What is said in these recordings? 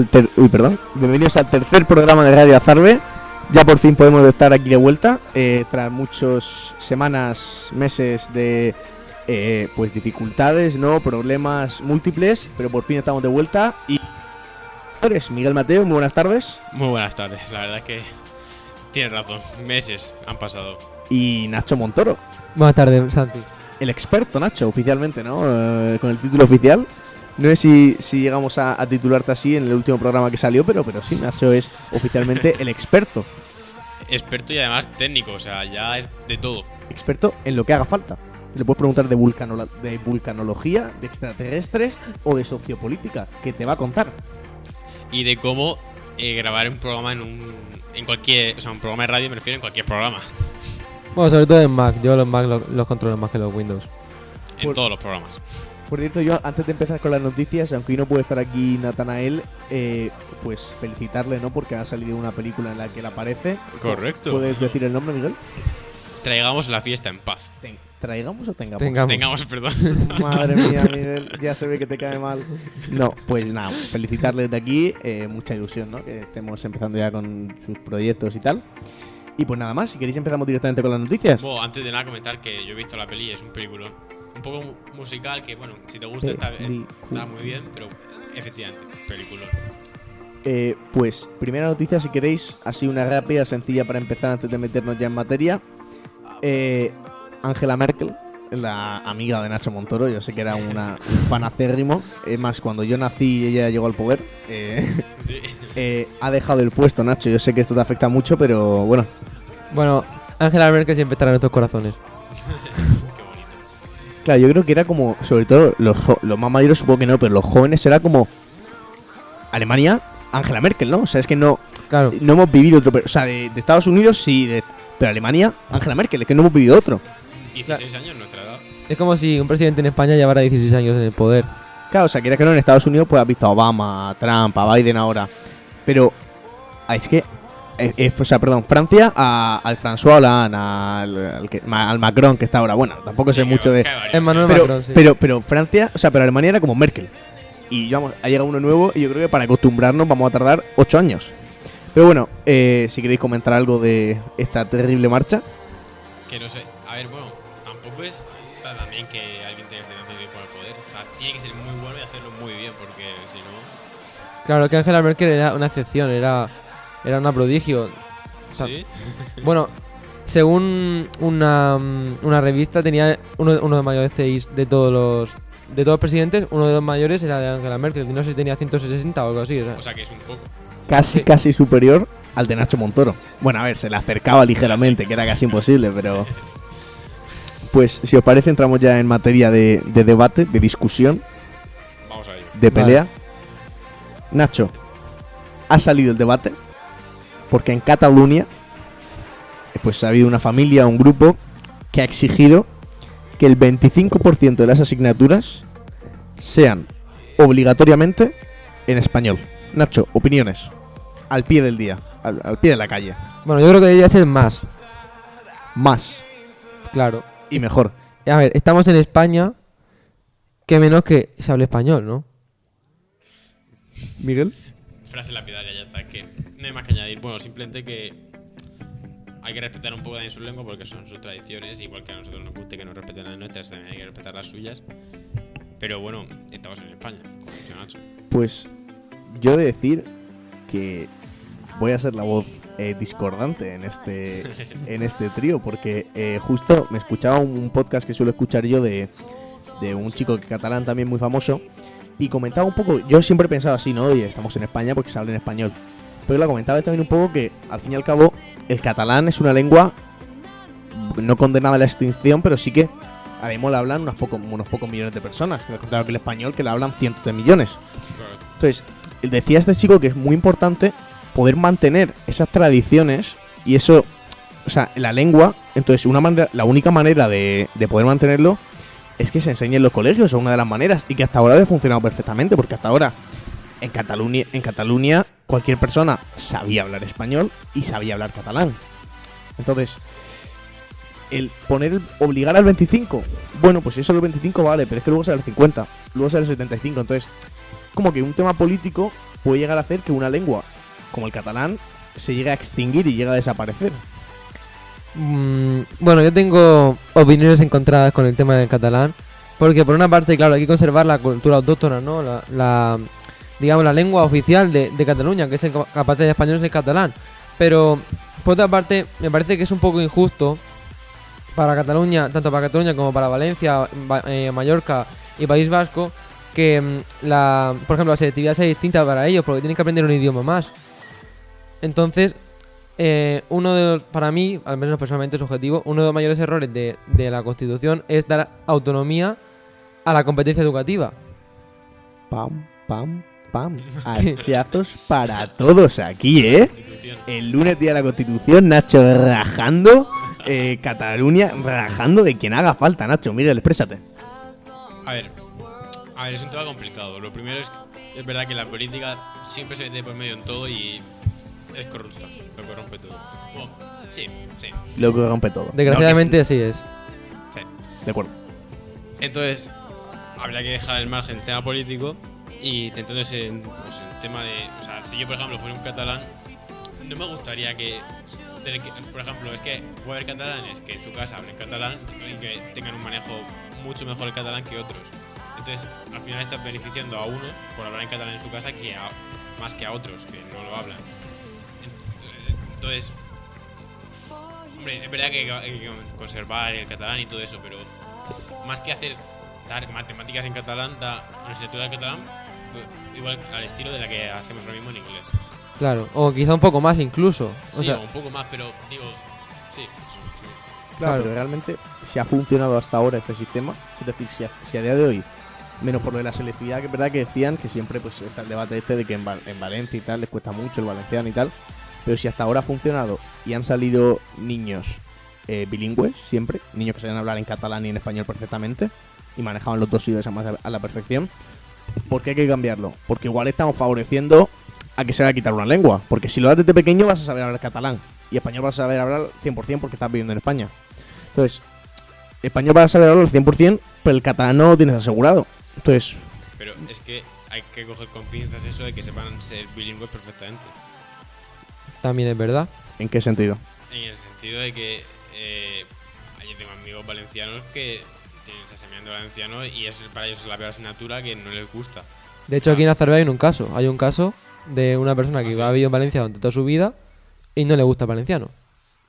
al ter- Uy, perdón. Bienvenidos al tercer programa de Radio Azarbe. Ya por fin podemos estar aquí de vuelta. eh, tras muchas semanas, meses de eh, pues dificultades, ¿no? Problemas múltiples. Pero por fin estamos de vuelta. Y. Eres Miguel Mateo, muy buenas tardes. Muy buenas tardes, la verdad es que tienes razón, meses han pasado. Y Nacho Montoro. Buenas tardes, Santi. El experto, Nacho, oficialmente, ¿no? Eh, con el título oficial. No sé si, si llegamos a, a titularte así en el último programa que salió, pero, pero sí, Nacho es oficialmente el experto. Experto y además técnico, o sea, ya es de todo. experto en lo que haga falta. Le puedes preguntar de, vulcanola- de vulcanología, de extraterrestres o de sociopolítica, que te va a contar. Y de cómo eh, grabar un programa en un. En cualquier. O sea, un programa de radio me refiero en cualquier programa. Bueno, sobre todo en Mac. Yo los Mac los, los controlo más que los Windows. En Por- todos los programas. Por cierto, yo antes de empezar con las noticias, aunque hoy no puede estar aquí Natanael, eh, pues felicitarle, ¿no? Porque ha salido una película en la que él aparece. Correcto. ¿Puedes decir el nombre, Miguel? Traigamos la fiesta en paz. Ten- ¿Traigamos o tengamos? Tengamos. Tengamos, perdón. Madre mía, Miguel, ya se ve que te cae mal. No, pues nada, felicitarles de aquí, eh, mucha ilusión, ¿no? Que estemos empezando ya con sus proyectos y tal. Y pues nada más, si queréis empezamos directamente con las noticias. Bueno, antes de nada comentar que yo he visto la peli y es un peliculón. Un poco mu- musical que, bueno, si te gusta está, Película. está muy bien, pero efectivamente, peliculón. Eh, pues primera noticia, si queréis, así una rápida, sencilla para empezar antes de meternos ya en materia. Eh, Angela Merkel, la amiga de Nacho Montoro, yo sé que era una, un fan acérrimo. Es más, cuando yo nací y ella llegó al poder, eh, Sí. eh, ha dejado el puesto, Nacho. Yo sé que esto te afecta mucho, pero bueno, Bueno, Angela Merkel siempre estará en nuestros corazones. Claro, yo creo que era como, sobre todo los, los más mayores supongo que no, pero los jóvenes era como Alemania, Angela Merkel, ¿no? O sea, es que no, Claro. no hemos vivido otro, pero- o sea, de, de Estados Unidos sí, de- pero Alemania, Angela Merkel, es que no hemos vivido otro. 16 años, nuestra edad. Es como si un presidente en España llevara 16 años en el poder. Claro, o sea, que que no en Estados Unidos pues has visto a Obama, a Trump, a Biden ahora, pero es que, eh, eh, o sea, perdón, Francia a- al François Hollande, al, al que- al Macron que está ahora, bueno, tampoco sé Sí, mucho que- de... Emmanuel pero, Macron, sí. pero, pero Francia, o sea, pero Alemania era como Merkel. Y vamos, ha llegado uno nuevo y yo creo que para acostumbrarnos vamos a tardar ocho años. Pero bueno, eh, si queréis comentar algo de esta terrible marcha. Que no sé. A ver, bueno, tampoco es tan también que alguien tenga que estar tanto tiempo en el poder. O sea, tiene que ser muy bueno y hacerlo muy bien, porque si no. Claro que Angela Merkel era una excepción, era, era una prodigio. sea, Sí. Bueno, según una, mm, una revista, tenía uno, uno de los mayores CIs de todos los de todos los presidentes, uno de los mayores era de Angela Merkel, que no sé si tenía 160 o algo así. o sea. O sea, que es un poco. Casi, Sí. casi superior al de Nacho Montoro. Bueno, a ver, se le acercaba ligeramente, que era casi imposible, pero... Pues si os parece entramos ya en materia de, de debate, de discusión, Vamos a ello. de Vale. pelea. Nacho, ha salido el debate porque en Cataluña pues ha habido una familia, un grupo que ha exigido que el 25% de las asignaturas sean obligatoriamente en español. Nacho, opiniones. Al pie del día, al, al pie de la calle. Bueno, yo creo que debería ser más, Más claro. y mejor. A ver, estamos en España, que menos que se hable español, ¿no? Miguel. Frase lapidaria ya está. Que no hay más que añadir. Bueno, simplemente que. Hay que respetar un poco también su lengua porque son sus tradiciones. Igual que a nosotros nos guste que nos respeten las nuestras, también hay que respetar las suyas. Pero bueno, estamos en España, como dicho Nacho. Pues yo he de decir que voy a ser la voz eh, discordante en este en este trío porque eh, justo me escuchaba un, un podcast que suelo escuchar yo de, de un chico catalán también muy famoso y comentaba un poco, yo siempre he pensado así, ¿no? Oye, estamos en España porque se habla en español. Pero la comentaba también un poco que al fin y al cabo el catalán es una lengua no condenada a la extinción, pero sí que a mismo la hablan unos pocos, unos pocos millones de personas. Claro que el español que la hablan cientos de millones. Entonces, decía este chico que es muy importante poder mantener esas tradiciones y eso, o sea, la lengua. Entonces, una manera, la única manera de, de poder mantenerlo es que se enseñe en los colegios, es una de las maneras, y que hasta ahora ha funcionado perfectamente, porque hasta ahora en Cataluña, en Cataluña cualquier persona sabía hablar español y sabía hablar catalán. Entonces, el poner, obligar al 25, bueno, pues si eso es el 25 vale, pero es que luego sale el 50, luego sale el 75, entonces, como que un tema político puede llegar a hacer que una lengua como el catalán se llegue a extinguir y llegue a desaparecer. Mm, bueno, yo tengo opiniones encontradas con el tema del catalán. Porque por una parte, claro, hay que conservar la cultura autóctona, ¿no? La, digamos, la lengua oficial de, Cataluña, que es el, aparte de español es el catalán. Pero, por otra parte, me parece que es un poco injusto para Cataluña, tanto para Cataluña como para Valencia, Va- eh, Mallorca y País Vasco, que, mm, la, por ejemplo, la selectividad sea distinta para ellos, porque tienen que aprender un idioma más. Entonces, eh, uno de los, para mí, al menos personalmente es objetivo, uno de los mayores errores de, de la Constitución es dar autonomía a la competencia educativa. Pam, pam, pam. Hachazos para todos aquí, ¿eh? El lunes día de la Constitución, Nacho rajando, eh, Cataluña rajando de quien haga falta, Nacho. Miguel, exprésate. A ver, a ver, es un tema complicado. Lo primero es que es verdad que la política siempre se mete por medio en todo y es corrupta, lo corrompe todo. Bueno, sí, sí, Lo que rompe todo. Desgraciadamente así es. sí. De acuerdo. Entonces, habría que dejar el margen el tema político y centrándose en, pues, el tema de. O sea, si yo, por ejemplo, fuera un catalán, no me gustaría que. tener que- Por ejemplo, es que puede haber catalanes que en su casa hablen catalán y que tengan un manejo mucho mejor el catalán que otros. Entonces, al final estás beneficiando a unos por hablar en catalán en su casa que a- más que a otros que no lo hablan. En- Entonces, hombre, es verdad que hay que conservar el catalán y todo eso, pero más que hacer dar matemáticas en catalán, da una asignatura de catalán eh, igual al estilo de la que hacemos ahora mismo en inglés. Claro. O quizá un poco más incluso. O Sí, sea, o un poco más, pero digo, sí, sí, sí. Claro, Claro. pero realmente si ha funcionado hasta ahora este sistema, es decir, si a, si a día de hoy, menos por lo de la selectividad, que es verdad que decían que siempre pues está el debate este de que en, Val- en Valencia y tal les cuesta mucho el valenciano y tal, pero si hasta ahora ha funcionado y han salido niños eh, bilingües siempre, niños que sabían hablar en catalán y en español perfectamente y manejaban los dos idiomas a, la perfección, ¿por qué hay que cambiarlo? Porque igual estamos favoreciendo a que se va a quitar una lengua, porque si lo das desde pequeño vas a saber hablar catalán y español vas a saber hablar 100% porque estás viviendo en España. Entonces, español vas a saber hablar al 100%, pero el catalán no lo tienes asegurado. Entonces, Pero es que hay que coger con pinzas eso de que sepan ser bilingües perfectamente. También es verdad. ¿en qué sentido? En el sentido de que eh, yo tengo amigos valencianos que tienen de valenciano y es para ellos es la peor asignatura que no les gusta. De hecho, aquí en Azerbaiyán hay un caso. Hay un caso de una persona que ¿Ah, sí? ha vivido en Valencia durante toda su vida y no le gusta el valenciano.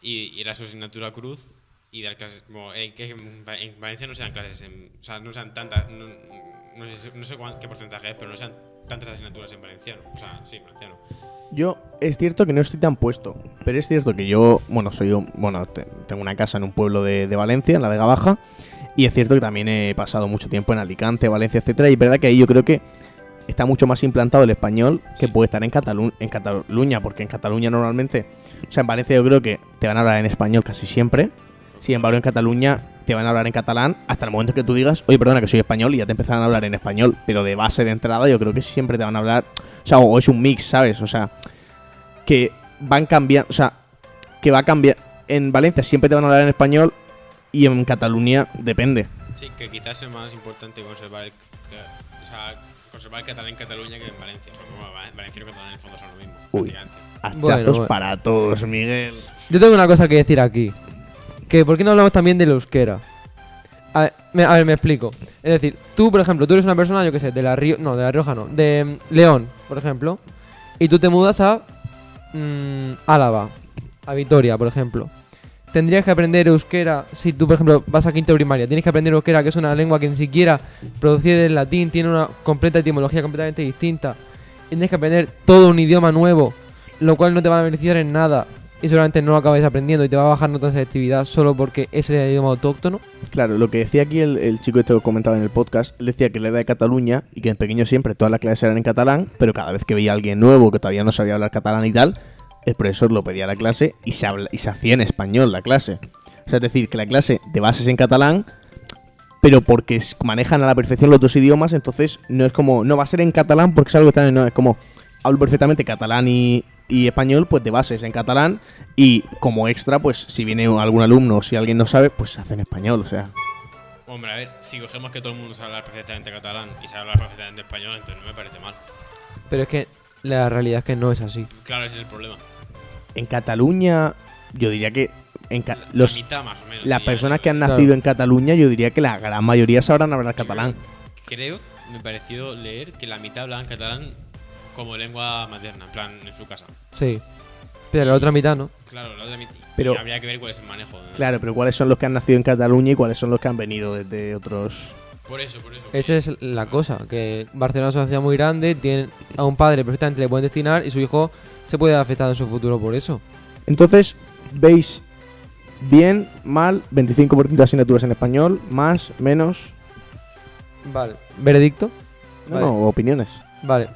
Y, y era su asignatura cruz y dar clases. Bueno, eh, que en Va- en Valencia no se dan clases en. O sea, no sean tantas. No, no sé, no sé cuán- qué porcentaje es, pero no sean tantas asignaturas en valenciano. O sea, sí, valenciano. Yo es cierto que no estoy tan puesto, pero es cierto que yo, bueno, soy un- bueno, te- tengo una casa en un pueblo de, de Valencia, en la Vega Baja, y es cierto que también he pasado mucho tiempo en Alicante, Valencia, etcétera, y es verdad que ahí yo creo que está mucho más implantado el español que Sí. puede estar en, Catalu- en Cataluña, porque en Cataluña normalmente, o sea, en Valencia yo creo que te van a hablar en español casi siempre, sin embargo en Cataluña te van a hablar en catalán hasta el momento que tú digas, oye, perdona que soy español y ya te empezarán a hablar en español, pero de base de entrada yo creo que siempre te van a hablar, o sea, o es un mix, ¿sabes? O sea, que van cambiando, o sea, que va a cambiar. En Valencia siempre te van a hablar en español y en Cataluña depende. Sí, que quizás es más importante conservar el. que- o sea, conservar el catalán en Cataluña que en Valencia. Porque bueno, va- valenciano y catalán en el fondo son lo mismo. Uy. Hachazos Bueno, bueno. para todos, Miguel. Yo tengo una cosa que decir aquí. Que ¿por qué no hablamos también del euskera? A ver, me, explico. Es decir, tú, por ejemplo, tú eres una persona, yo qué sé, de la Río, no, de la Rioja no, de mm, León, por ejemplo, y tú te mudas a mm, Álava, a Vitoria, por ejemplo. Tendrías que aprender euskera si tú, por ejemplo, vas a quinto primaria. Tienes que aprender euskera, que es una lengua que ni siquiera producida del latín, tiene una completa etimología completamente distinta. Tienes que aprender todo un idioma nuevo, lo cual no te va a beneficiar en nada y seguramente no lo acabáis aprendiendo y te va a bajar notas de actividad solo porque es el idioma autóctono. Claro, lo que decía aquí el, el chico este que comentaba en el podcast, él decía que él era de Cataluña y que en pequeño siempre todas las clases eran en catalán, pero cada vez que veía a alguien nuevo que todavía no sabía hablar catalán y tal, el profesor lo pedía a la clase y se, habla- y se hacía en español la clase. O sea, es decir, que la clase de bases en catalán pero porque manejan a la perfección los dos idiomas, entonces no es como, no va a ser en catalán porque es algo que también no, es como, hablo perfectamente catalán y, y español, pues de base es en catalán, y como extra, pues si viene algún alumno o si alguien no sabe, pues se hace en español, o sea. Hombre, a ver, si cogemos que todo el mundo sabe hablar perfectamente catalán y sabe hablar perfectamente español, entonces no me parece mal. Pero es que la realidad es que no es así. Claro, ese es el problema. En Cataluña, yo diría que en ca- La los, mitad más o menos. las personas que han Claro. nacido en Cataluña, yo diría que la gran mayoría sabrán hablar catalán. Creo, me pareció leer que la mitad hablaban catalán como lengua materna, en plan, en su casa. Sí. Pero la otra mitad no. Claro, la otra mitad. Pero- habría que ver cuál es el manejo. ¿no? Claro, pero ¿cuáles son los que han nacido en Cataluña y cuáles son los que han venido desde otros...? Por eso, por eso. Esa es la cosa, que Barcelona es una ciudad muy grande, tiene a un padre perfectamente le pueden destinar y su hijo se puede ver afectado en su futuro por eso. Entonces, ¿veis bien, mal, 25% de asignaturas en español, más, menos? Vale. ¿Veredicto? No, Vale. no, opiniones. Vale.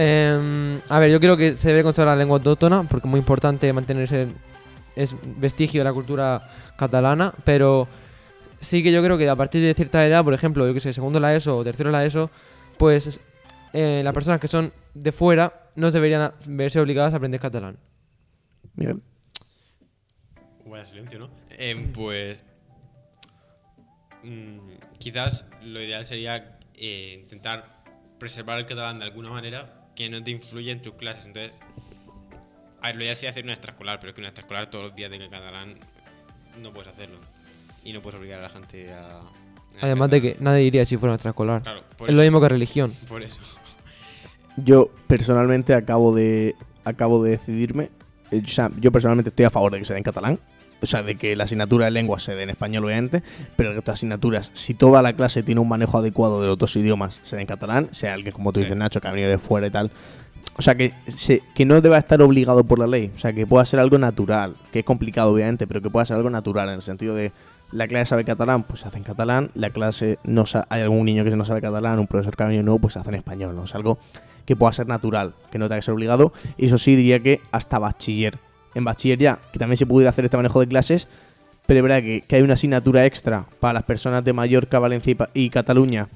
Em, a ver, yo creo que se debe conservar la lengua autóctona porque es muy importante mantenerse es vestigio de la cultura catalana, pero sí que yo creo que a partir de cierta edad, por ejemplo, yo que sé, segundo la ESO o tercero la ESO, pues eh, las personas que son de fuera no deberían verse obligadas a aprender catalán. Miguel. Vaya silencio, ¿no? Em, pues. mm, quizás lo ideal sería eh, intentar preservar el catalán de alguna manera que no te influya en tus clases. Entonces, a ver, lo ideal sería hacer una extraescolar, pero es que una extraescolar todos los días de catalán no puedes hacerlo. Y no puedes obligar a la gente a. a Además de que nadie diría si fuera nuestra escolar. Claro, por Es eso. lo mismo que religión. Por eso. Yo personalmente acabo de acabo de decidirme. eh, O sea, yo personalmente estoy a favor de que se dé en catalán. O sea, de que la asignatura de lengua se dé en español, obviamente. Pero el resto de asignaturas, si toda la clase tiene un manejo adecuado de los dos idiomas, se dé en catalán. Sea alguien, como tú Sí. dices, Nacho, que ha venido de fuera y tal. O sea, que, se- que no deba estar obligado por la ley. O sea, que pueda ser algo natural. Que es complicado, obviamente, pero que pueda ser algo natural en el sentido de. La clase sabe catalán, pues se hace en catalán. La clase no sa- hay algún niño que no sabe catalán, un profesor que ha venido nuevo, pues se hace en español. ¿no? Es algo que pueda ser natural, que no tenga que ser obligado. Y eso sí, diría que hasta bachiller. En bachiller ya, que también se pudiera hacer este manejo de clases, pero es verdad que, que hay una asignatura extra para las personas de Mallorca, Valencia y, Cataluña,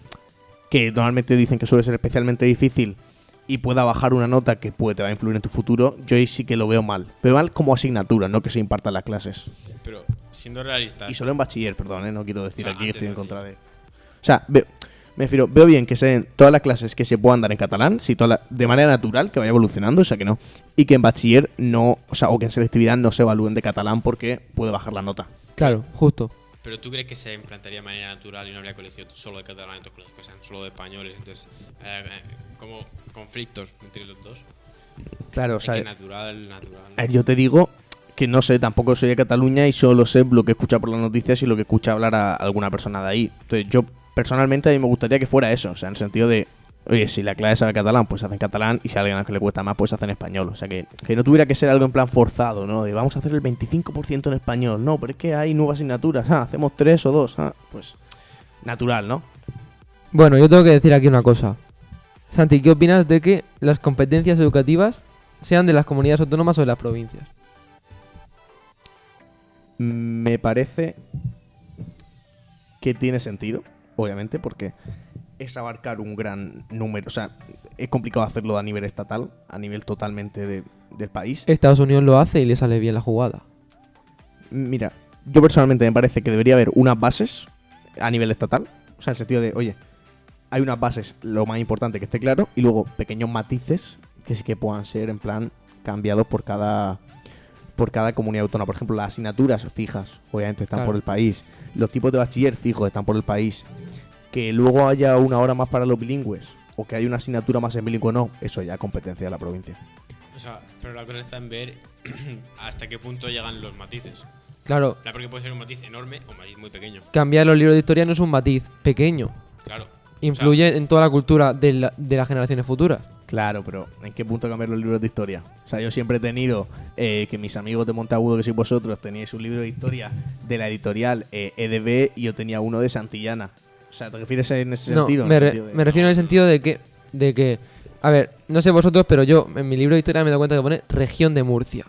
que normalmente dicen que suele ser especialmente difícil y pueda bajar una nota que puede te va a influir en tu futuro, yo ahí sí que lo veo mal. Veo mal como asignatura, no que se impartan las clases. Pero siendo realistas. Y solo en bachiller, perdón, ¿eh? no quiero decir O sea, aquí que estoy en contra de. O sea, veo, me refiero, veo bien que se den todas las clases que se puedan dar en catalán, si toda la- de manera natural, que vaya evolucionando, o sea que no. Y que en bachiller no, o sea, o que en selectividad no se evalúen de catalán porque puede bajar la nota. Claro, justo. Pero tú crees que se implantaría de manera natural y no habría colegios solo de catalán y otros colegios que sean solo de españoles, entonces eh, eh, como conflictos entre los dos. Claro, o Es sea, que natural, natural. a ver, yo te digo que no sé, tampoco soy de Cataluña y solo sé lo que escucha por las noticias y lo que escucha hablar a alguna persona de ahí. Entonces, yo personalmente a mí me gustaría que fuera eso, o sea, en el sentido de, oye, si la clase sabe catalán, pues hace en catalán y si a alguien al que le cuesta más, pues hace en español. O sea, que, que no tuviera que ser algo en plan forzado, ¿no? De vamos a hacer el 25% en español, no, pero es que hay nuevas asignaturas, ah, hacemos tres o dos, ah, pues natural, ¿no? Bueno, yo tengo que decir aquí una cosa. Santi, ¿qué opinas de que las competencias educativas sean de las comunidades autónomas o de las provincias? Me parece que tiene sentido, obviamente, porque es abarcar un gran número. O sea, es complicado hacerlo a nivel estatal, a nivel totalmente de- del país. Estados Unidos lo hace y le sale bien la jugada. Mira, yo personalmente me parece que debería haber unas bases a nivel estatal. O sea, en el sentido de, oye, hay unas bases, lo más importante que esté claro, y luego pequeños matices que sí que puedan ser en plan cambiados por cada por cada comunidad autónoma. Por ejemplo, las asignaturas fijas, obviamente están Claro. por el país. Los tipos de bachiller fijos están por el país. Que luego haya una hora más para los bilingües o que haya una asignatura más en bilingüe no, eso ya es competencia de la provincia. O sea, pero la cosa está en ver hasta qué punto llegan los matices. Claro, La porque puede ser un matiz enorme o un matiz muy pequeño. cambiar los libros de historia no es un matiz pequeño. Claro. Influye en toda la cultura de, la- de las generaciones futuras. Claro, pero ¿en qué punto cambiar los libros de historia? O sea, yo siempre he tenido eh, que mis amigos de Montagudo, que sois vosotros, teníais un libro de historia de la editorial eh, EDB y yo tenía uno de Santillana. O sea, ¿te refieres en ese No, sentido? En me, el re- sentido de- me refiero en el sentido de que, de que, a ver, no sé vosotros, pero yo en mi libro de historia me he dado cuenta que pone región de Murcia.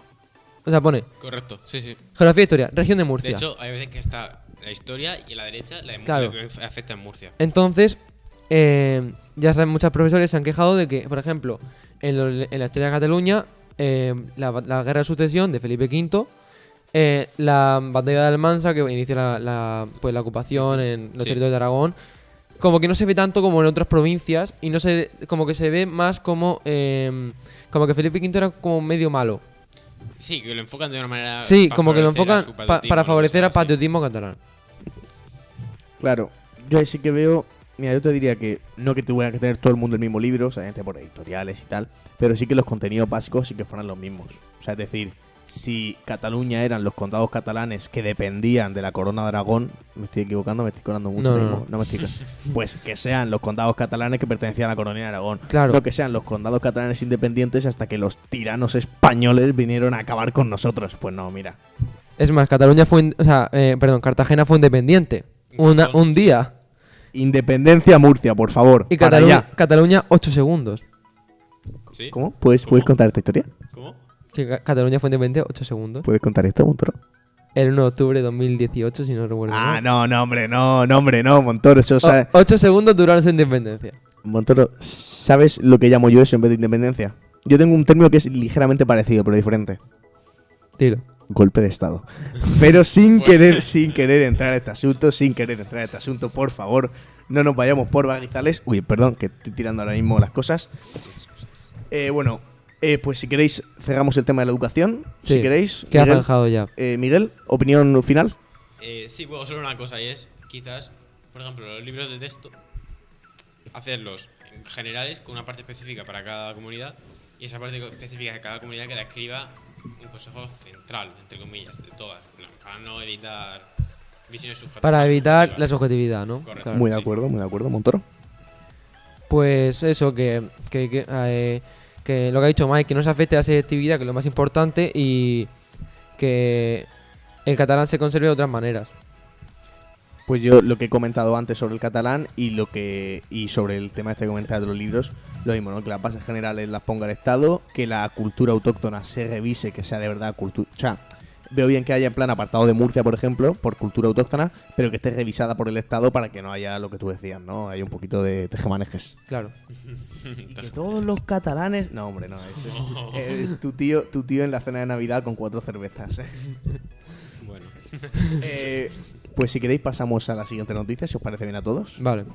O sea, pone Correcto, sí, sí. geografía e historia, región de Murcia. De hecho, hay veces que está la historia y en la derecha la de Claro. lo que afecta en Murcia. Entonces, eh, ya saben, muchos profesores se han quejado de que, por ejemplo, en, lo- en la historia de Cataluña, eh, la, la guerra de sucesión de Felipe V, eh, la batalla de Almansa, que inicia la, la- pues, la ocupación en los Sí. territorios de Aragón, como que no se ve tanto como en otras provincias y no se como que se ve más como eh, como que Felipe V era como medio malo. Sí, que lo enfocan de una manera. Sí, como que lo enfocan pa- para favorecer al patriotismo catalán. Claro, yo ahí sí que veo. Mira, yo te diría que no que tuviera que tener todo el mundo el mismo libro, o sea, gente por editoriales y tal, pero sí que los contenidos básicos sí que fueran los mismos. O sea, es decir, si Cataluña eran los condados catalanes que dependían de la corona de Aragón, me estoy equivocando, me estoy colando mucho No, no, mismo, no. me estoy pues que sean los condados catalanes que pertenecían a la corona de Aragón. Claro. No que sean los condados catalanes independientes hasta que los tiranos españoles vinieron a acabar con nosotros. Pues no, mira. Es más, Cataluña fue, o sea, eh, perdón, Cartagena fue independiente. Una, un día. Independencia Murcia, por favor. Y para Cataluña, allá. Cataluña 8 segundos. ¿Sí? ¿Cómo? ¿Puedes, ¿Cómo? ¿Puedes contar esta historia? ¿Cómo? Sí, Ca- Cataluña fue independiente 8 segundos. ¿Puedes contar esto, Montoro? El 1 de octubre de 2018, si no recuerdo Ah, mal. no, no, hombre, no, no, hombre, no, Montoro. Eso, sa- 8 segundos duraron su independencia. Montoro, ¿sabes lo que llamo yo eso en vez de independencia? Yo tengo un término que es ligeramente parecido, pero diferente. Tiro. Golpe de Estado. Pero sin querer, sin querer entrar a este asunto, sin querer entrar a este asunto, por favor, no nos vayamos por bagrizales. Uy, perdón, que estoy tirando ahora mismo las cosas. Eh, bueno, eh, pues si queréis, cerramos el tema de la educación. Sí, Si queréis, Que ha Miguel, zanjado ya. eh, Miguel, opinión final. Eh, sí, bueno, solo una cosa y es, quizás, por ejemplo, los libros de texto, hacerlos en generales con una parte específica para cada comunidad y esa parte específica de cada comunidad que la escriba un consejo central, entre comillas, de todas, para no evitar visiones subjetivas. Para evitar la subjetivas. subjetividad, ¿no? Correcto. Claro. Muy de sí. acuerdo, muy de acuerdo, Montoro. Pues eso, que, que, que, eh, que lo que ha dicho Mike, que no se afecte a la selectividad, que es lo más importante, y que el catalán se conserve de otras maneras. Pues yo lo que he comentado antes sobre el catalán y lo que y sobre el tema este que de los libros, lo mismo, ¿no? Que las bases generales las ponga el Estado, que la cultura autóctona se revise, que sea de verdad cultura. O sea, veo bien que haya en plan apartado de Murcia, por ejemplo, por cultura autóctona, pero que esté revisada por el Estado para que no haya lo que tú decías, ¿no? Hay un poquito de tejemanejes. Claro. Y que todos los catalanes. No, hombre, no. es- es- es tu, tío, tu tío en la cena de Navidad con cuatro cervezas. ¿eh? Bueno, Eh, pues si queréis, pasamos a la siguiente noticia, si os parece bien a todos. Vale.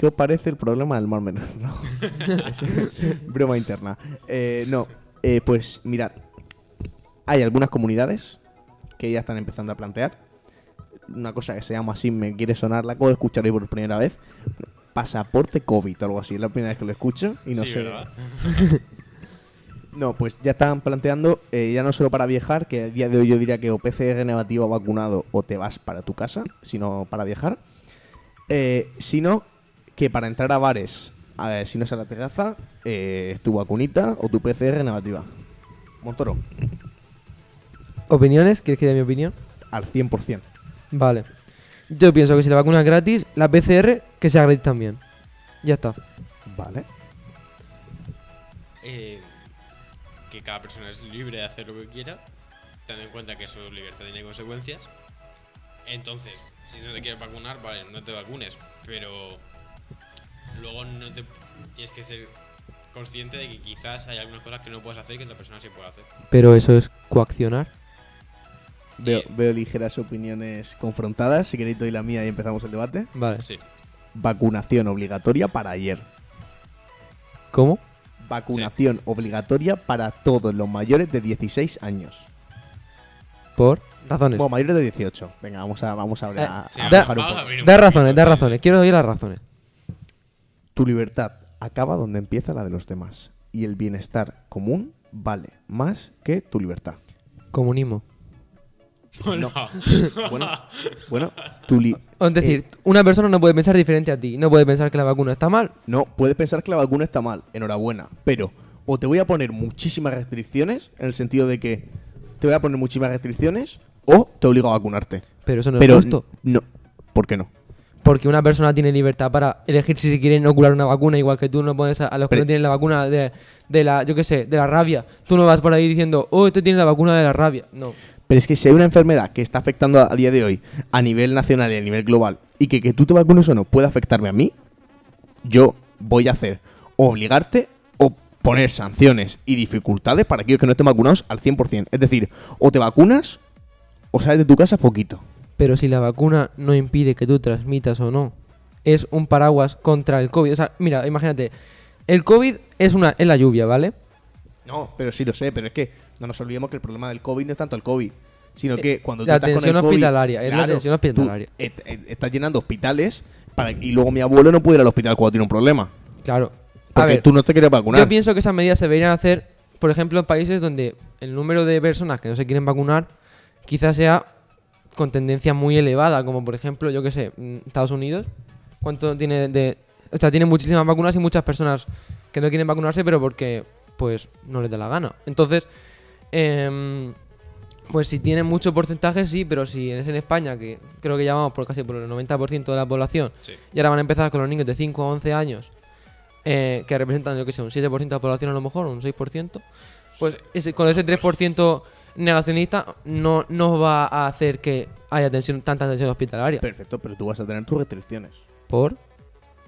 ¿Qué os parece el problema del mar menor? No. Broma interna. Eh, no, eh, pues mirad. Hay algunas comunidades que ya están empezando a plantear. Una cosa que se llama así, me quiere sonar, la acabo de escuchar hoy por primera vez. Pasaporte COVID o algo así. Es la primera vez que lo escucho y no sí, sé. No, pues ya están planteando, eh, ya no solo para viajar, que a día de hoy yo diría que o PCR negativo o vacunado o te vas para tu casa, sino para viajar, eh, sino que para entrar a bares, a ver, si no es a la terraza, eh, tu vacunita o tu PCR negativa. Montoro, ¿Opiniones? ¿Quieres que dé mi opinión? al 100%. Vale. Yo pienso que si la vacuna es gratis, la PCR que sea gratis también. Ya está. Vale. Eh, que cada persona es libre de hacer lo que quiera, ten en cuenta que su libertad tiene consecuencias. Entonces, si no te quieres vacunar, vale, no te vacunes, pero luego no te tienes que ser consciente de que quizás hay algunas cosas que no puedes hacer que otra persona sí puede hacer. Pero eso es coaccionar. Veo, Eh, veo ligeras opiniones confrontadas. Si queréis doy la mía y empezamos el debate. Vale. Sí. Vacunación obligatoria para ayer. ¿Cómo? Vacunación obligatoria para todos los mayores de 16 años. Por razones. Bueno, mayores de 18. Venga, vamos a, vamos a hablar. Eh, a- Sí, a un a poco. un Da razones, da razones. Quiero oír las razones. Tu libertad acaba donde empieza la de los demás. Y el bienestar común vale más que tu libertad. Comunismo. No. Bueno, bueno tu li- Es decir, eh, una persona no puede pensar diferente a ti. No puede pensar que la vacuna está mal. no, puedes pensar que la vacuna está mal. Enhorabuena. Pero o te voy a poner muchísimas restricciones, en el sentido de que te voy a poner muchísimas restricciones, o te obligo a vacunarte. Pero eso no Pero es justo. no. ¿Por qué no? Porque una persona tiene libertad para elegir si se quiere inocular una vacuna, igual que tú no pones a, los que Pero- no tienen la vacuna de, de la, yo qué sé, de la rabia. Tú no vas por ahí diciendo, oh, este tiene la vacuna de la rabia. No. Pero es que si hay una enfermedad que está afectando a, a día de hoy a nivel nacional y a nivel global y que que tú te vacunes o no puede afectarme a mí, yo voy a hacer obligarte o poner sanciones y dificultades para aquellos que no estén vacunados al 100%. Es decir, o te vacunas o sales de tu casa poquito. Pero si la vacuna no impide que tú transmitas o no, es un paraguas contra el COVID. O sea, mira, imagínate, el COVID es, una, es la lluvia, ¿vale? No, pero sí lo sé, pero es que no nos olvidemos que el problema del COVID no es tanto el COVID, sino Eh, que cuando tú la estás con atención el COVID, hospitalaria, es la atención tú hospitalaria. et- estás llenando hospitales para, y luego mi abuelo no puede ir al hospital cuando tiene un problema. Claro. A Porque ver, tú no te quieres vacunar. yo pienso que esas medidas se deberían hacer, por ejemplo, en países donde el número de personas que no se quieren vacunar quizás sea con tendencia muy elevada, como por ejemplo, yo que sé, mm, Estados Unidos. ¿Cuánto tiene de...? O sea, tiene muchísimas vacunas y muchas personas que no quieren vacunarse, pero porque, pues, no les da la gana. Entonces, em, pues si tienen mucho porcentaje, sí, pero si es en España, que creo que ya vamos por casi por el 90% de la población, Sí. y ahora van a empezar con los niños de 5 a 11 años, eh, que representan, yo que sé, un 7% de la población a lo mejor, un 6%, pues ese- con ese 3% negacionista no, va a hacer que haya tensión, tanta tensión hospitalaria. Perfecto, pero tú vas a tener tus restricciones. ¿Por?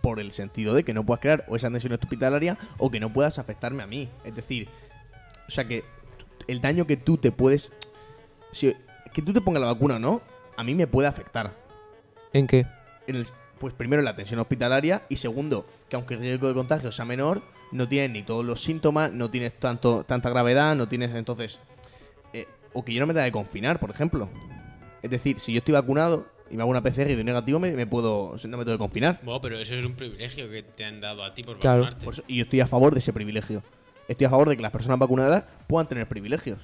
Por el sentido de que no puedas crear o esa tensión hospitalaria o que no puedas afectarme a mí. Es decir, o sea que el daño que tú te puedes. Si, que tú te pongas la vacuna o no, a mí me puede afectar. ¿En qué? en el- pues primero la tensión hospitalaria y segundo, que aunque el riesgo de contagio sea menor, no tienes ni todos los síntomas, no tienes tanto tanta gravedad, no tienes entonces o que yo no me tenga que confinar, por ejemplo. Es decir, si yo estoy vacunado y me hago una PCR y doy negativo, me, me puedo no me tengo que confinar. Bueno, pero eso es un privilegio que te han dado a ti por Claro. vacunarte. Por eso- y yo estoy a favor de ese privilegio. Estoy a favor de que las personas vacunadas puedan tener privilegios.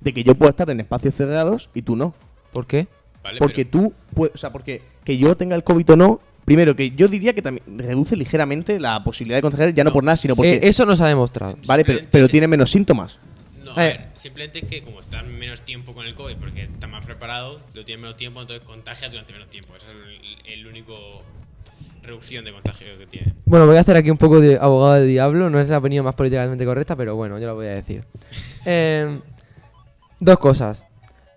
De que yo pueda estar en espacios cerrados y tú no. ¿Por qué? ¿Vale? Porque pero- tú, puedes, o sea, porque que yo tenga el COVID o no, primero que yo diría que también reduce ligeramente la posibilidad de contagiar, ya no, No, por nada, sino porque... Eh, eso no se ha demostrado. vale, pero, simplemente pero sí. tiene menos síntomas. Eh. a ver, simplemente es que como estás menos tiempo con el COVID porque estás más preparado, lo tienes menos tiempo, entonces contagias durante menos tiempo. Esa es el, el único reducción de contagio que tiene. Bueno, voy a hacer aquí un poco de abogado de diablo. No es la opinión más políticamente correcta, pero bueno, yo lo voy a decir. Eh, dos cosas.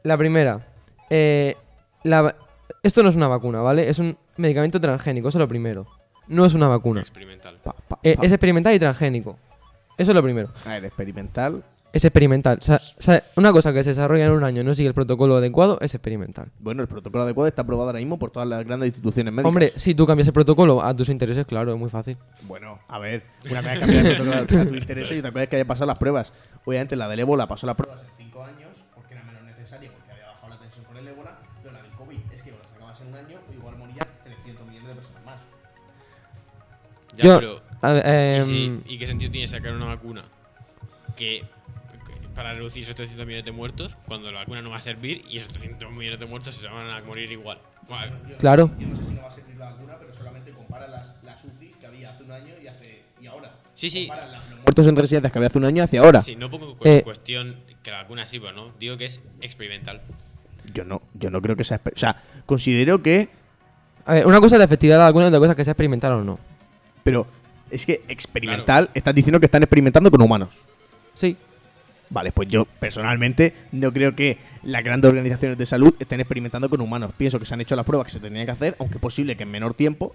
La primera, eh, la esto no es una vacuna, ¿vale? Es un medicamento transgénico, eso es lo primero. No es una vacuna. Experimental. Pa- pa- Eh, es experimental y transgénico. Eso es lo primero. A ver, experimental. Es experimental. O sea, o sea, una cosa que se desarrolla en un año y no sigue el protocolo adecuado es experimental. Bueno, el protocolo adecuado está aprobado ahora mismo por todas las grandes instituciones médicas. Hombre, si tú cambias el protocolo a tus intereses, claro, es muy fácil. Bueno, a ver, una es cambiar el protocolo a tu interés y otra es que haya pasado las pruebas. Obviamente la del ébola pasó las pruebas en 5 años porque era menos necesaria, porque había bajado la tensión con el ébola, pero la del COVID es que la sacabas en un año o igual morían 300 millones de personas más. Ya, Yo- pero A ¿y, em, si- ¿y qué sentido tiene sacar una vacuna que- para reducir esos 300 millones de muertos cuando la vacuna no va a servir y esos 300 millones de muertos se van a morir igual? Bueno, claro. Yo no sé si no va a servir la vacuna, pero solamente compara las, las UCIs que había hace un año y, hace, y ahora. Sí, sí. La- los muertos en residencias que había hace un año hacia ahora. sí, no pongo cu- Eh. en cuestión que la vacuna sirva, ¿no? Digo que es experimental. Yo no, yo no creo que sea... O sea, considero que... A ver, una cosa es la efectividad de la vacuna y otra cosa es que sea experimental o no. Pero es que experimental, estás diciendo que están experimentando con humanos. Sí. Vale, pues yo personalmente no creo que las grandes organizaciones de salud estén experimentando con humanos. Pienso que se han hecho las pruebas que se tenían que hacer, aunque es posible que en menor tiempo,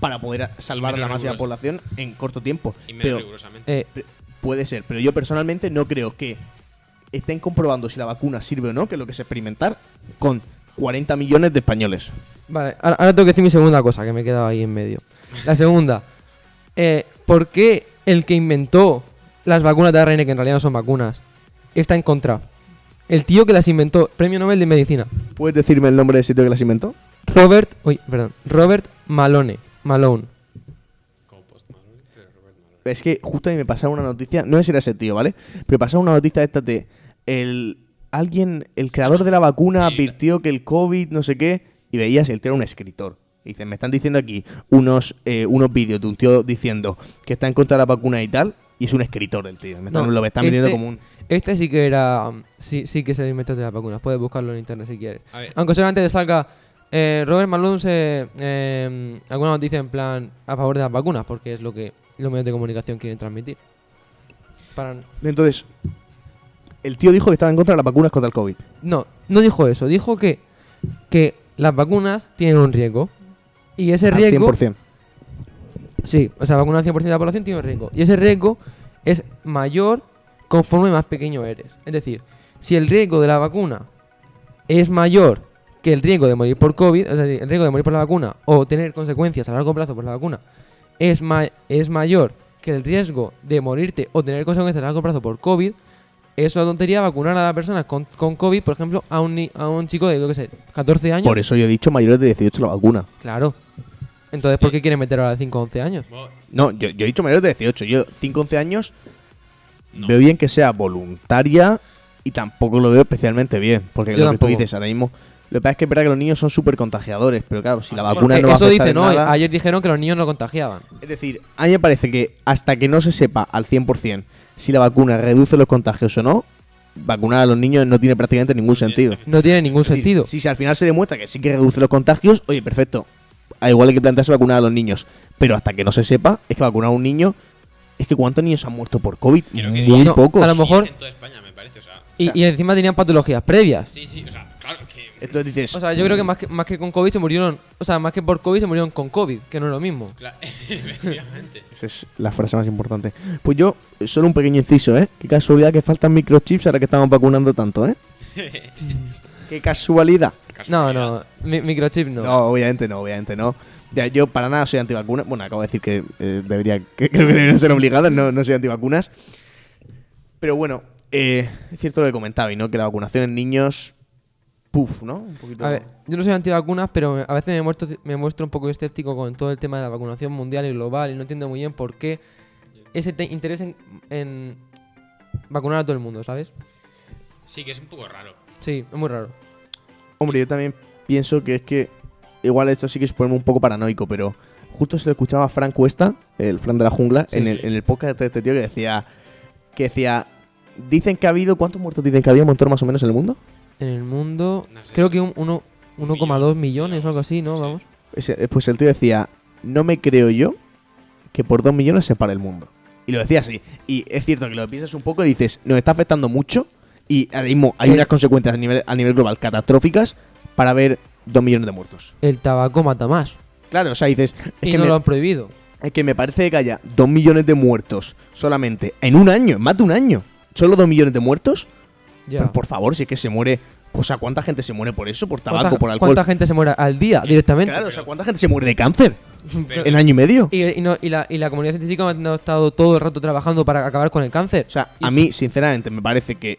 para poder salvar a la riguroso. población en corto tiempo. Y menos Pero rigurosamente. Eh, puede ser, pero yo personalmente no creo que estén comprobando si la vacuna sirve o no, que es lo que es experimentar, con 40 millones de españoles. Vale, ahora, ahora tengo que decir mi segunda cosa, que me he quedado ahí en medio. La segunda, eh, ¿por qué el que inventó las vacunas de ARN, que en realidad no son vacunas, está en contra? El tío que las inventó, premio Nobel de Medicina, ¿Puedes decirme el nombre del sitio que las inventó? Robert, uy, perdón, Robert Malone, Malone. Es que justo ahí me pasaba una noticia, no sé si era ese tío, ¿vale? Pero pasaba una noticia de estas de el alguien, el creador de la vacuna advirtió que el COVID, no sé qué, y veías el tío era un escritor. Y dicen, me están diciendo aquí unos eh, unos vídeos de un tío diciendo que está en contra de la vacuna y tal, y es un escritor el tío. Me están, No, lo están vendiendo este- como un... Este sí que era, um, sí, sí que es el inventor de las vacunas, puedes buscarlo en internet si quieres. A ver, Aunque solamente te salga eh, Robert Malone se, eh, alguna noticia en plan a favor de las vacunas, porque es lo que los medios de comunicación quieren transmitir. Para, Entonces, el tío dijo que estaba en contra de las vacunas contra el COVID. no, no dijo eso, dijo que, que las vacunas tienen un riesgo. Y ese Al riesgo. 100%. Sí, o sea, vacunar al 100% de la población tiene un riesgo. Y ese riesgo es mayor conforme más pequeño eres. Es decir, si el riesgo de la vacuna es mayor que el riesgo de morir por COVID, es decir, el riesgo de morir por la vacuna o tener consecuencias a largo plazo por la vacuna es, ma- es mayor que el riesgo de morirte o tener consecuencias a largo plazo por COVID, es una tontería vacunar a las personas con, con COVID, por ejemplo, a un, ni- a un chico de, yo qué sé, 14 años. Por eso yo he dicho mayores de 18 la vacuna. Claro. Entonces, ¿por qué quieren meter ahora de 5 a 11 años? No, yo, yo he dicho mayores de 18. Yo, 5 11 años, No. veo bien que sea voluntaria y tampoco lo veo especialmente bien. Porque Yo lo que tú dices ahora mismo. Lo que pasa es que es verdad que los niños son súper contagiadores. Pero claro, si la vacuna no va a eso dice, ¿no? nada- Ayer dijeron que los niños no contagiaban. Es decir, a mí me parece que hasta que no se sepa al 100% si la vacuna reduce los contagios o no, vacunar a los niños no tiene prácticamente ningún sentido. No tiene ningún decir, sentido. Si, si al final se demuestra que sí que reduce los contagios, oye, perfecto. A igual hay que plantearse vacunar a los niños. Pero hasta que no se sepa, es que vacunar a un niño. Es que ¿cuántos niños han muerto por COVID? Creo que Muy no, pocos. a lo mejor- En toda España, me parece, o sea. Y, y encima tenían patologías previas. Sí, sí, o sea, claro que. Entonces dices. O sea, yo creo que más que, más que con COVID se murieron. O sea, más que por COVID se murieron con COVID, que no es lo mismo. Claro, efectivamente. Esa es la frase más importante. Pues yo, solo un pequeño inciso, ¿eh? Qué casualidad que faltan microchips ahora que estamos vacunando tanto, ¿eh? Qué casualidad. No, no, mi- microchip no. No, obviamente no, obviamente no. Ya, yo para nada soy antivacunas. Bueno, acabo de decir que eh, debería, que creo que deberían ser obligadas, no, no soy antivacunas. Pero bueno, eh, es cierto lo que comentaba, y ¿no? Que la vacunación en niños. Puf, ¿no? Un poquito. A ver, yo no soy antivacunas, pero a veces me muestro, me muestro un poco escéptico con todo el tema de la vacunación mundial y global y no entiendo muy bien por qué ese te- interés en, en vacunar a todo el mundo, ¿sabes? Sí, que es un poco raro. Sí, es muy raro. Hombre, yo también pienso que es que. Igual esto sí que es ponerme un poco paranoico, pero justo se lo escuchaba a Frank Cuesta, el Fran de la jungla, Sí, en, sí. El, en el podcast de este tío que decía. Que decía. Dicen que ha habido. ¿Cuántos muertos dicen que había un montón más o menos en el mundo? En el mundo, No sé. creo que un, uno- 1,2 millón, millones o algo así, ¿no? sí. Vamos. Eh, Pues el tío decía, no me creo yo que por dos millones se pare el mundo. Y lo decía así. Y es cierto que lo piensas un poco y dices, nos está afectando mucho y ahora mismo hay Eh. unas consecuencias a nivel, a nivel global catastróficas para ver dos millones de muertos. El tabaco mata más. Claro, o sea, dices, es Y que, no me, lo han prohibido. es que me parece que haya dos millones de muertos solamente en un año, en más de un año. Solo dos millones de muertos. Ya. Pero por favor, si es que se muere... O sea, ¿cuánta gente se muere por eso? ¿Por tabaco, ¿Cuánta, por alcohol? cuánta gente se muere al día directamente? Claro, o sea, ¿cuánta gente se muere de cáncer en año y medio? Y, y no- y la, y la comunidad científica no ha estado todo el rato trabajando para acabar con el cáncer. O sea, a mí, sinceramente, me parece que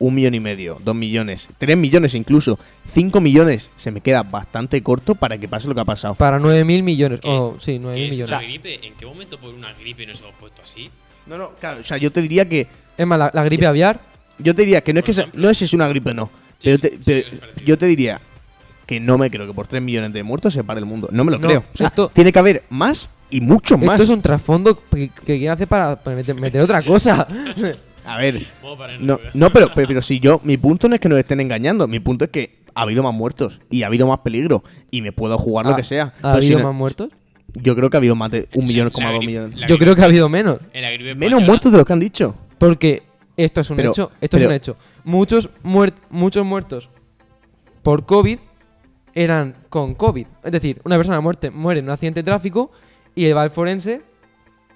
un millón y medio, dos millones, tres millones incluso, cinco millones se me queda bastante corto para que pase lo que ha pasado. Para 9.000 millones. ¿Qué? Oh, sí, 9.000 ¿Qué es millones. gripe? ¿En qué momento por una gripe nos hemos puesto así? No, no, claro, o sea, yo te diría que. Es más, la, la gripe aviar. Yo te diría que no es que sea- no es si es una gripe o no. Sí, pero te- sí, pero sí, es parecido. yo te diría que no me creo que por tres millones de muertos se pare el mundo. No me lo No, creo. O sea, esto- tiene que haber más y mucho más. Esto es un trasfondo que, que quieren hacer para, para meter, meter otra cosa. A ver, no, no pero, pero, pero si yo. Mi punto no es que nos estén engañando. Mi punto es que ha habido más muertos y ha habido más peligro. Y me puedo jugar lo ¿Ha- que sea. ¿Ha Pero si habido no- más muertos? Yo creo que ha habido más de un millón, coma dos millones. la Yo creo que ha habido menos. Menos muertos de los que han dicho. Porque esto es un Pero- hecho. Esto pero- es un hecho. Muchos, muert- muchos muertos por COVID eran con COVID. Es decir, una persona muerte, muere en un accidente de tráfico y va al forense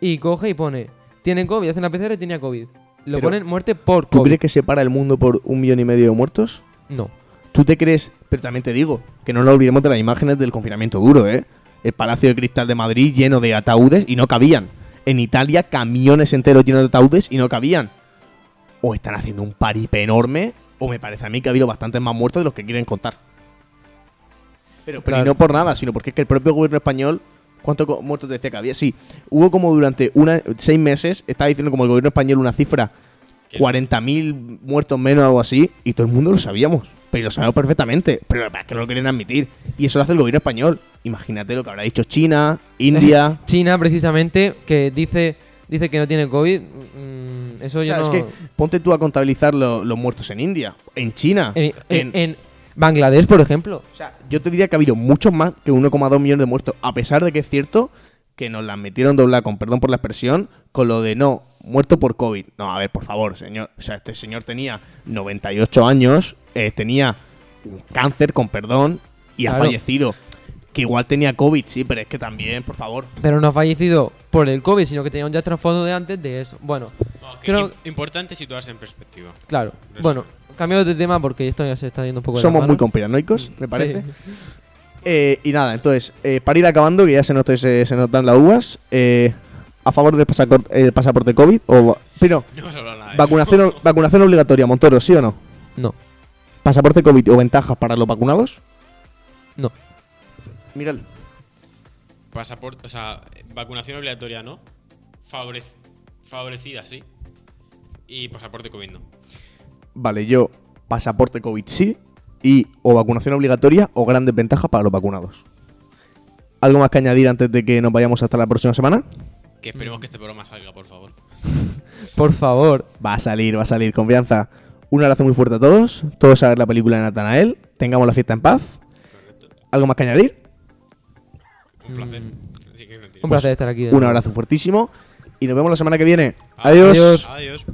y coge y pone, tiene COVID, hace una PCR y tenía COVID. Lo Pero, ponen muerte por ¿Tú COVID. crees que se para el mundo por un millón y medio de muertos? No. ¿Tú te crees? Pero también te digo, que no nos olvidemos de las imágenes del confinamiento duro, ¿eh? El Palacio de Cristal de Madrid lleno de ataúdes y no cabían. En Italia, camiones enteros llenos de ataúdes y no cabían. O están haciendo un paripe enorme, o me parece a mí que ha habido bastantes más muertos de los que quieren contar. Pero, pero y no por nada, sino porque es que el propio gobierno español. ¿Cuántos muertos decía que había? Sí, hubo como durante una, seis meses, estaba diciendo como el gobierno español una cifra, ¿Qué? 40.000 muertos menos o algo así, y todo el mundo lo sabíamos. Pero lo sabemos perfectamente. Pero es que no lo quieren admitir. Y eso lo hace el gobierno español. Imagínate lo que habrá dicho China, India. China, precisamente, que dice, dice que no tiene COVID. mm, eso ya Claro, no... es que ponte tú a contabilizar lo- los muertos en India, en China. en, en- en- en Bangladesh, por ejemplo. O sea, yo te diría que ha habido muchos más que 1,2 millones de muertos, a pesar de que es cierto que nos las metieron doblar, con perdón por la expresión, con lo de no, muerto por COVID. No, a ver, por favor, señor. O sea, este señor tenía 98 años, eh, tenía cáncer, con perdón, y ha fallecido. Que igual tenía COVID, sí, pero es que también, por favor. Pero no ha fallecido por el COVID, sino que tenía un ya trasfondo de antes de eso. Bueno, Creo- im- Importante situarse en perspectiva. claro. Resumen. Bueno, cambiamos de tema porque esto ya se está yendo un poco de las Somos muy conspiranoicos, me parece. Sí. Eh, y nada, entonces, eh, para ir acabando, que ya se nos, se, se nos dan las uvas, eh, ¿a favor del el pasaporte COVID? O, pero, No hemos hablado nada de vacunación, eso. vacunación obligatoria, Montoro, ¿sí o no? No, ¿Pasaporte COVID o ventajas para los vacunados? no. Miguel. Pasaporte, o sea, vacunación obligatoria no. Favorec- favorecida sí. Y pasaporte COVID no. Vale, yo, pasaporte COVID sí, y o vacunación obligatoria o grandes ventajas para los vacunados. ¿Algo más que añadir antes de que nos vayamos hasta la próxima semana? Que esperemos que este programa salga, por favor. Por favor. Va a salir, va a salir, confianza. Un abrazo muy fuerte a todos, todos a ver la película de Natanael, tengamos la fiesta en paz. Correcto. ¿Algo más que añadir? Un placer. Que tiene Un placer estar aquí. Un abrazo fuertísimo y nos vemos la semana que viene. Adiós. Adiós. Adiós.